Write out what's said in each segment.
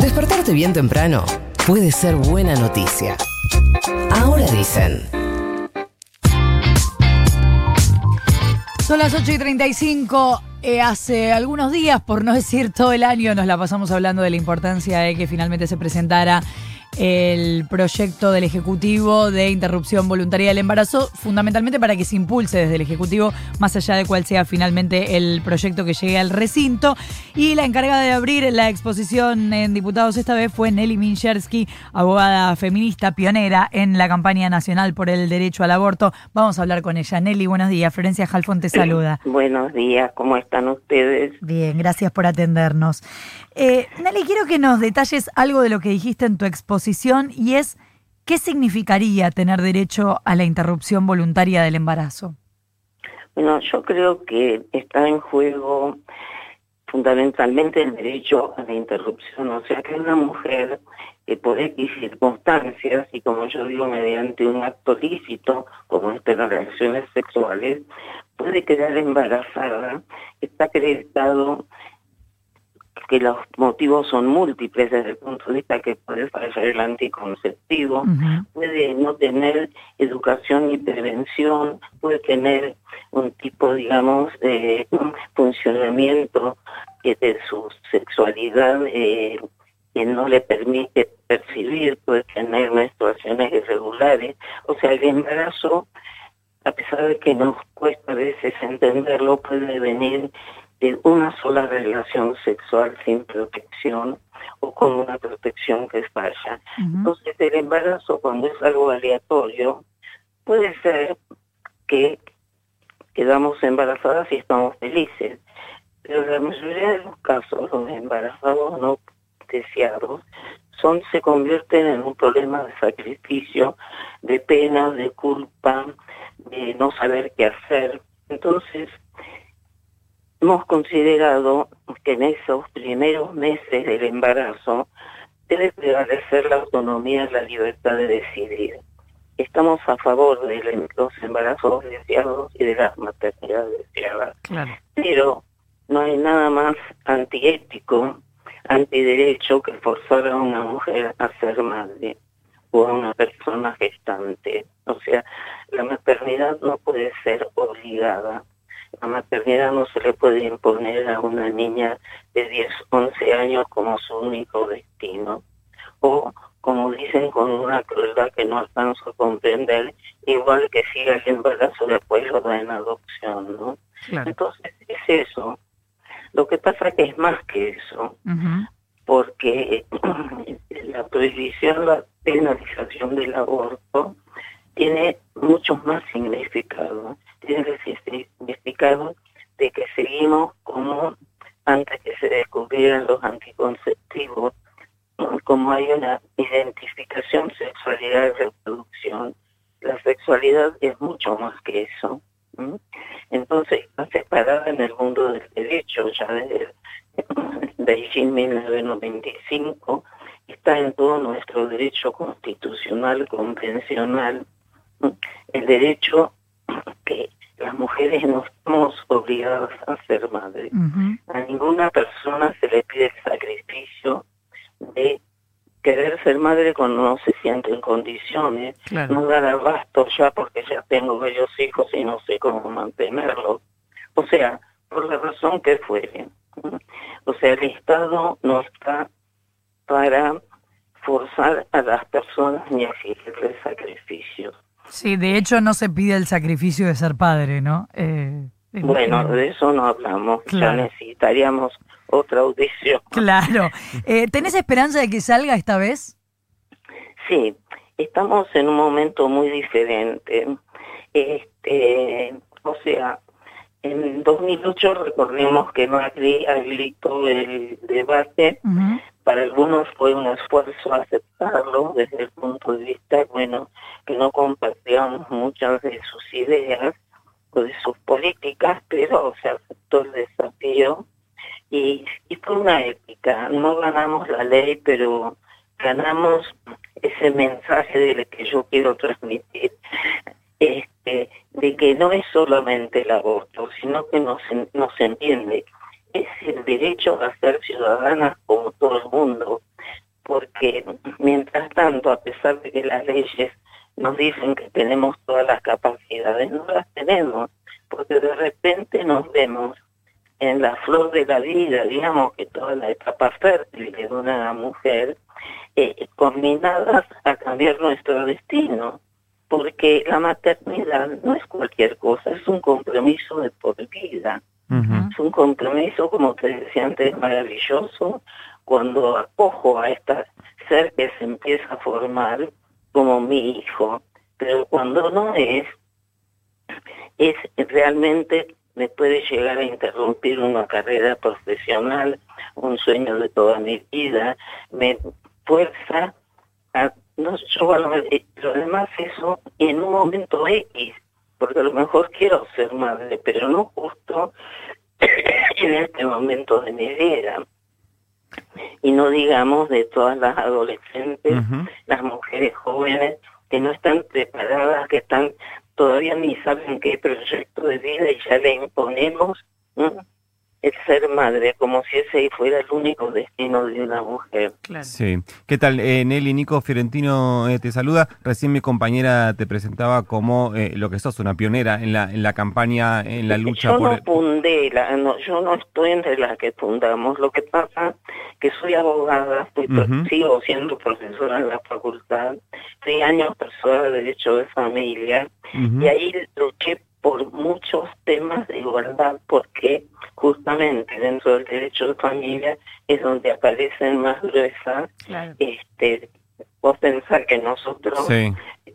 Despertarte bien temprano puede ser buena noticia. Ahora dicen. Son las 8 y 35. Eh, hace algunos días, por no decir todo el año, nos la pasamos hablando de la importancia de que finalmente se presentara el proyecto del Ejecutivo de interrupción voluntaria del embarazo, fundamentalmente para que se impulse desde el Ejecutivo, más allá de cuál sea finalmente el proyecto que llegue al recinto. Y la encargada de abrir la exposición en diputados esta vez fue Nelly Minchersky, abogada feminista pionera en la campaña nacional por el derecho al aborto. Vamos a hablar con ella. Nelly, buenos días. Florencia Jalfón te saluda. Buenos días, ¿cómo están ustedes? Bien, gracias por atendernos. Eh, Nelly, quiero que nos detalles algo de lo que dijiste en tu exposición y es qué significaría tener derecho a la interrupción voluntaria del embarazo. Bueno, yo creo que está en juego fundamentalmente el derecho a la interrupción, o sea que una mujer que por X circunstancias y como yo digo mediante un acto lícito como es las relaciones sexuales puede quedar embarazada, está acreditado que los motivos son múltiples desde el punto de vista que puede fallar el anticonceptivo, puede no tener educación ni prevención, puede tener un tipo, digamos, de funcionamiento de su sexualidad eh, que no le permite percibir, puede tener menstruaciones irregulares, o sea, el embarazo, a pesar de que nos cuesta a veces entenderlo, puede venir de una sola relación sexual sin protección o con una protección que falla. Entonces el embarazo cuando es algo aleatorio puede ser que quedamos embarazadas y estamos felices, pero la mayoría de los casos los embarazados no deseados son se convierten en un problema de sacrificio, de pena, de culpa, de no saber qué hacer. Entonces, hemos considerado que en esos primeros meses del embarazo debe prevalecer la autonomía y la libertad de decidir. Estamos a favor de los embarazos deseados y de las maternidades deseadas. Pero no hay nada más antiético, antiderecho que forzar a una mujer a ser madre o a una persona gestante. O sea, la maternidad no puede ser obligada la maternidad no se le puede imponer a una niña de 10, 11 años como su único destino. O, como dicen, con una crueldad que no alcanzo a comprender, igual que siga el embarazo después lo da en adopción, ¿no? Entonces, es eso. Lo que pasa que es más que eso, porque la prohibición, la penalización del aborto tiene muchos más significados tiene de que seguimos como antes que se descubrieran los anticonceptivos, como hay una identificación sexualidad y reproducción. La sexualidad es mucho más que eso. Entonces está separada en el mundo del derecho, ya desde Beijing 1995, está en todo nuestro derecho constitucional, convencional, el derecho las mujeres no estamos obligadas a ser madres. A ninguna persona se le pide el sacrificio de querer ser madre cuando no se siente en condiciones, no dar abasto ya porque ya tengo varios hijos y no sé cómo mantenerlos. O sea, por la razón que fuere. O sea, el Estado no está para forzar a las personas ni exigirles sacrificios. Sí, de hecho no se pide el sacrificio de ser padre, ¿no? Eh, bueno, de eso no hablamos, ya necesitaríamos otra audición. Claro. Eh, ¿Tenés esperanza de que salga esta vez? Sí, estamos en un momento muy diferente. Este, o sea, en 2008 recordemos que Macri habilitó el debate. Para algunos fue un esfuerzo aceptarlo desde el punto de vista, bueno, que no compartíamos muchas de sus ideas o de sus políticas, pero se aceptó el desafío y, y fue una épica. No ganamos la ley, pero ganamos ese mensaje de que yo quiero transmitir, este, de que no es solamente el aborto, sino que nos, nos entiende es el derecho a ser ciudadanas como todo el mundo. porque mientras tanto, a pesar de que las leyes nos dicen que tenemos todas las capacidades, no las tenemos, porque de repente nos vemos en la flor de la vida, digamos que toda la etapa fértil de una mujer, eh, combinadas a cambiar nuestro destino, porque la maternidad no es cualquier cosa, es un compromiso de por vida. Es un compromiso, como te decía antes, maravilloso, cuando acojo a este ser que se empieza a formar como mi hijo, pero cuando no es, es realmente me puede llegar a interrumpir una carrera profesional, un sueño de toda mi vida, me fuerza a, no yo pero además eso en un momento X, porque a lo mejor quiero ser madre, pero no justo en este momento de mi vida. Y no digamos de todas las adolescentes, las mujeres jóvenes que no están preparadas, que están todavía ni saben qué proyecto de vida y ya le imponemos el ser madre, como si ese fuera el único destino de una mujer. Sí. ¿Qué tal? Eh, Nelly, Nico Fiorentino eh, te saluda. Recién mi compañera te presentaba como eh, lo que sos, una pionera en la en la campaña, en la lucha yo por... No fundé, la, no, yo no estoy entre las que fundamos. Lo que pasa que soy abogada, sigo siendo profesora en la facultad, seis años profesora de Derecho de Familia, y ahí luché por muchos temas de igualdad, porque justamente dentro del derecho de familia es donde aparecen más gruesas. Este, vos pensar que nosotros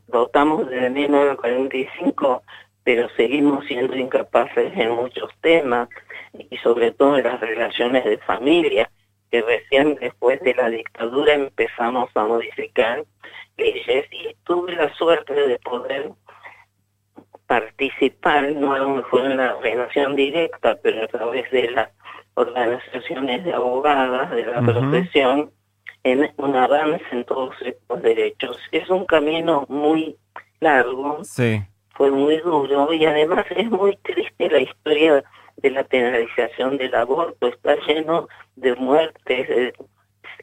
votamos desde 1945, pero seguimos siendo incapaces en muchos temas, y sobre todo en las relaciones de familia, que recién después de la dictadura empezamos a modificar leyes, y tuve la suerte de poder participar, no a lo mejor en la relación directa, pero a través de las organizaciones de abogadas, de la profesión, en un avance en todos estos derechos. Es un camino muy largo, fue muy duro y además es muy triste la historia de la penalización del aborto, está lleno de muertes, de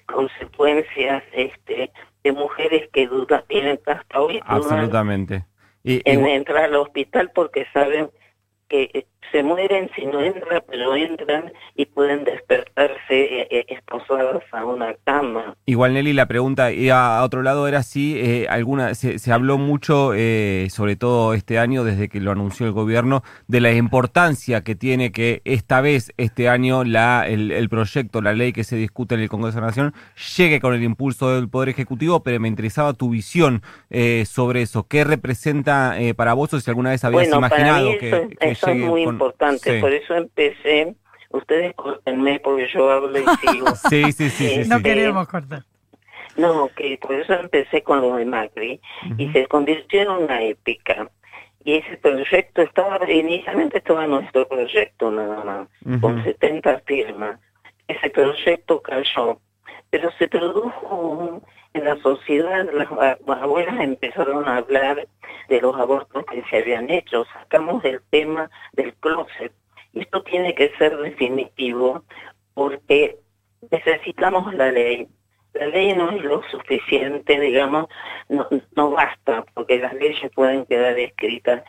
consecuencias este, de mujeres que dudan, tienen hasta hoy. Absolutamente en entrar al hospital porque saben que se mueren si no entran, pero entran y pueden despertarse eh, eh, a una cama. Igual Nelly, la pregunta y a otro lado era si eh, alguna se, se, habló mucho, sobre todo este año, desde que lo anunció el gobierno, de la importancia que tiene que esta vez, este año, la, el, proyecto, la ley que se discute en el Congreso de la Nación, llegue con el impulso del Poder Ejecutivo, pero me interesaba tu visión sobre eso. ¿Qué representa para vos o si alguna vez habías imaginado que, que es muy importante, por eso empecé, ustedes cortenme porque yo hablo y sigo. sí, sí, sí, No queremos cortar. No, que por eso empecé con lo de Macri y se convirtió en una épica. Y ese proyecto estaba, inicialmente estaba nuestro proyecto nada más, con 70 firmas. Ese proyecto cayó, pero se produjo en la sociedad, las abuelas empezaron a hablar de los abortos que se habían hecho, sacamos el tema del closet. Esto tiene que ser definitivo porque necesitamos la ley. La ley no es lo suficiente, digamos, no, no basta, porque las leyes pueden quedar escritas.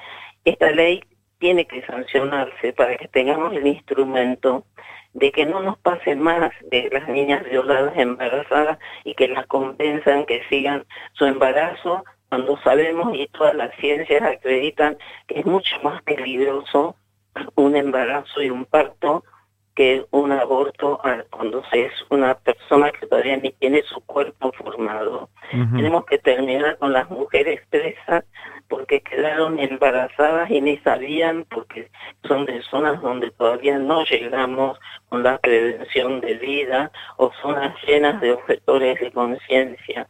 Esta ley tiene que sancionarse para que tengamos el instrumento de que no nos pase más de las niñas violadas embarazadas y que las compensan que sigan su embarazo cuando sabemos y todas las ciencias acreditan que es mucho más peligroso un embarazo y un parto que un aborto cuando es una persona que todavía ni tiene su cuerpo formado. Tenemos que terminar con las mujeres presas porque quedaron embarazadas y ni sabían porque son de zonas donde todavía no llegamos con la prevención de vida o zonas llenas de objetores de conciencia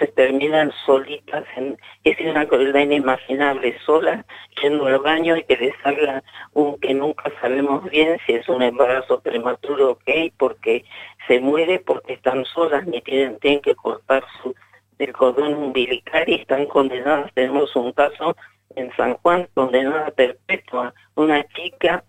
entonces terminan solitas, en, es una crueldad inimaginable, solas, yendo al baño y que les salga un que nunca sabemos bien si es un embarazo prematuro, ok, porque se muere porque están solas, ni tienen, tienen que cortar su el cordón umbilical y están condenadas, tenemos un caso en San Juan, condenada perpetua, una chica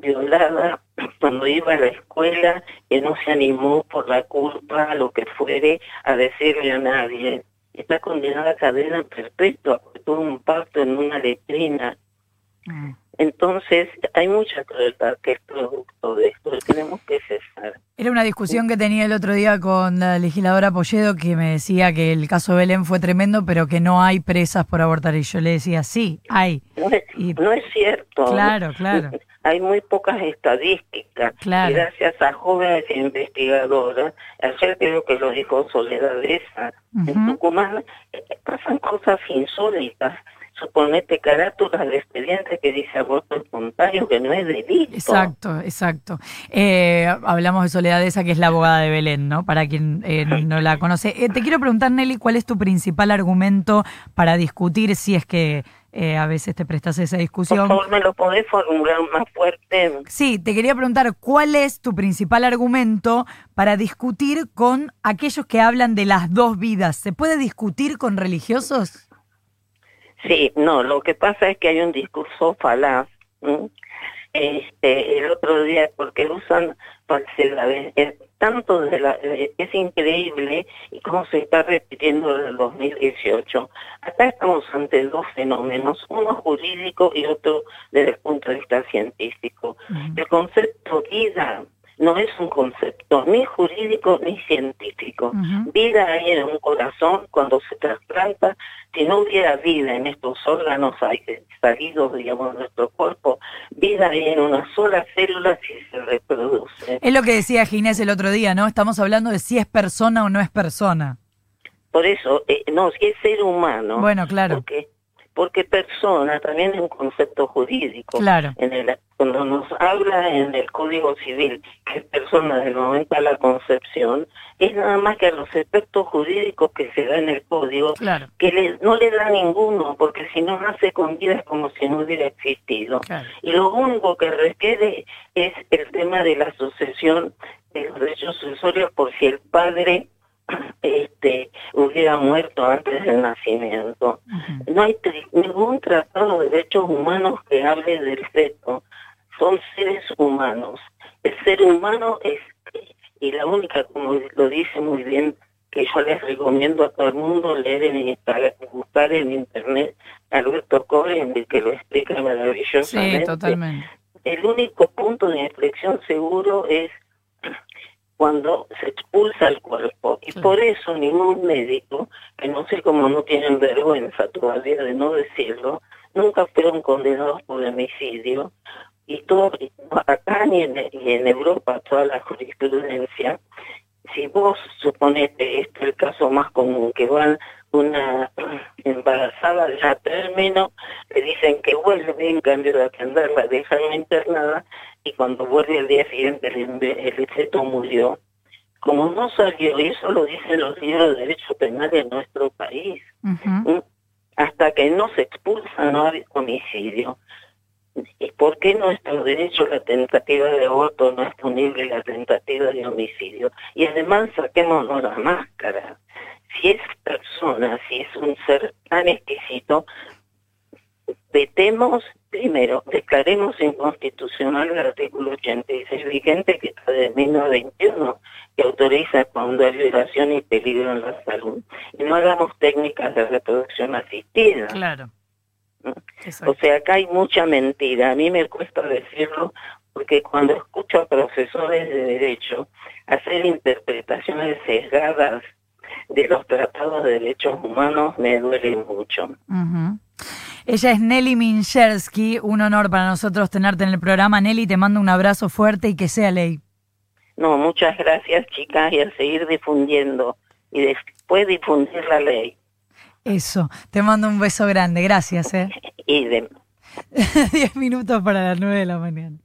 violada cuando iba a la escuela, que no se animó por la culpa, lo que fuere, a decirle a nadie. Está condenada a cadena perpetua, tuvo un pacto en una letrina. Mm. Entonces, hay mucha crueldad que es producto de esto, tenemos que cesar. Era una discusión que tenía el otro día con la legisladora Polledo que me decía que el caso Belén fue tremendo, pero que no hay presas por abortar. Y yo le decía, sí, hay. No es, no es cierto. Claro, claro. Hay muy pocas estadísticas. Claro. Gracias a jóvenes investigadoras, ayer creo que lo dijo Soledad Esa, en Tucumán, eh, pasan cosas insólitas suponete carátulas de expediente que dice aborto espontáneo, que no es delito. Exacto, exacto. Eh, hablamos de Soledad esa que es la abogada de Belén, ¿no? Para quien eh, no la conoce. Eh, te quiero preguntar, Nelly, ¿cuál es tu principal argumento para discutir si es que a veces te prestas esa discusión? Por favor, ¿me lo podés formular más fuerte? Sí, te quería preguntar, ¿cuál es tu principal argumento para discutir con aquellos que hablan de las dos vidas? ¿Se puede discutir con religiosos? Sí, no, lo que pasa es que hay un discurso falaz. Este, el otro día, porque usan tanto de la, eh, es increíble y cómo se está repitiendo desde el 2018. Acá estamos ante dos fenómenos, uno jurídico y otro desde el punto de vista científico. El concepto vida no es un concepto ni jurídico ni científico. Vida hay en un corazón cuando se trasplanta. Si no hubiera vida en estos órganos salidos, digamos, de nuestro cuerpo, vida hay en una sola célula si se reproduce. Es lo que decía Ginés el otro día, ¿no? Estamos hablando de si es persona o no es persona. Por eso, eh, no, si es ser humano. Bueno, claro. Porque porque persona también es un concepto jurídico. Claro. En el, cuando nos habla en el Código Civil que es persona del momento de la concepción, es nada más que a los efectos jurídicos que se da en el Código, que no le da ninguno, porque si no nace con vida es como si no hubiera existido. Y lo único que requiere es el tema de la sucesión de los derechos sucesorios por si el padre este hubiera muerto antes del nacimiento. No hay ningún tratado de derechos humanos que hable del feto. Son seres humanos. El ser humano es, y la única, como lo dice muy bien, que yo les recomiendo a todo el mundo leer en buscar en internet Alberto Cohen, que lo explica maravillosamente. Sí, totalmente. El único punto de inflexión seguro es cuando se expulsa el cuerpo. Y por eso ningún médico, que no sé cómo no tienen vergüenza todavía de no decirlo, nunca fueron condenados por homicidio. Y todo, acá y en, en Europa, toda la jurisprudencia, si vos suponete, este es el caso más común, que van una embarazada ya término, le dicen que vuelve, en cambio de atenderla, dejan internada, y cuando vuelve el día siguiente el, feto murió. Como no salió, y eso lo dicen los libros de derecho penal de nuestro país, hasta que no se expulsa no hay homicidio. ¿Y por qué nuestro derecho la tentativa de aborto no es punible la tentativa de homicidio? Y además saquémonos la máscara. Si es persona, si es un ser tan exquisito, vetemos Primero, declaremos inconstitucional el artículo 86 vigente que está de 1921, que autoriza cuando hay violación y peligro en la salud. Y no hagamos técnicas de reproducción asistida. Claro. O sea, acá hay mucha mentira. A mí me cuesta decirlo porque cuando escucho a profesores de derecho hacer interpretaciones sesgadas de los tratados de derechos humanos me duele mucho. Ella es Nelly Minchersky, un honor para nosotros tenerte en el programa. Nelly, te mando un abrazo fuerte y que sea ley. No, muchas gracias chicas y a seguir difundiendo y después difundir la ley. Eso, te mando un beso grande, gracias. ¿eh? y de... Diez minutos para las nueve de la mañana.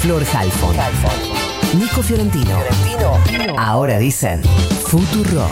Flor Halfon. Nico Fiorentino. Fiorentino. Ahora dicen Futuro.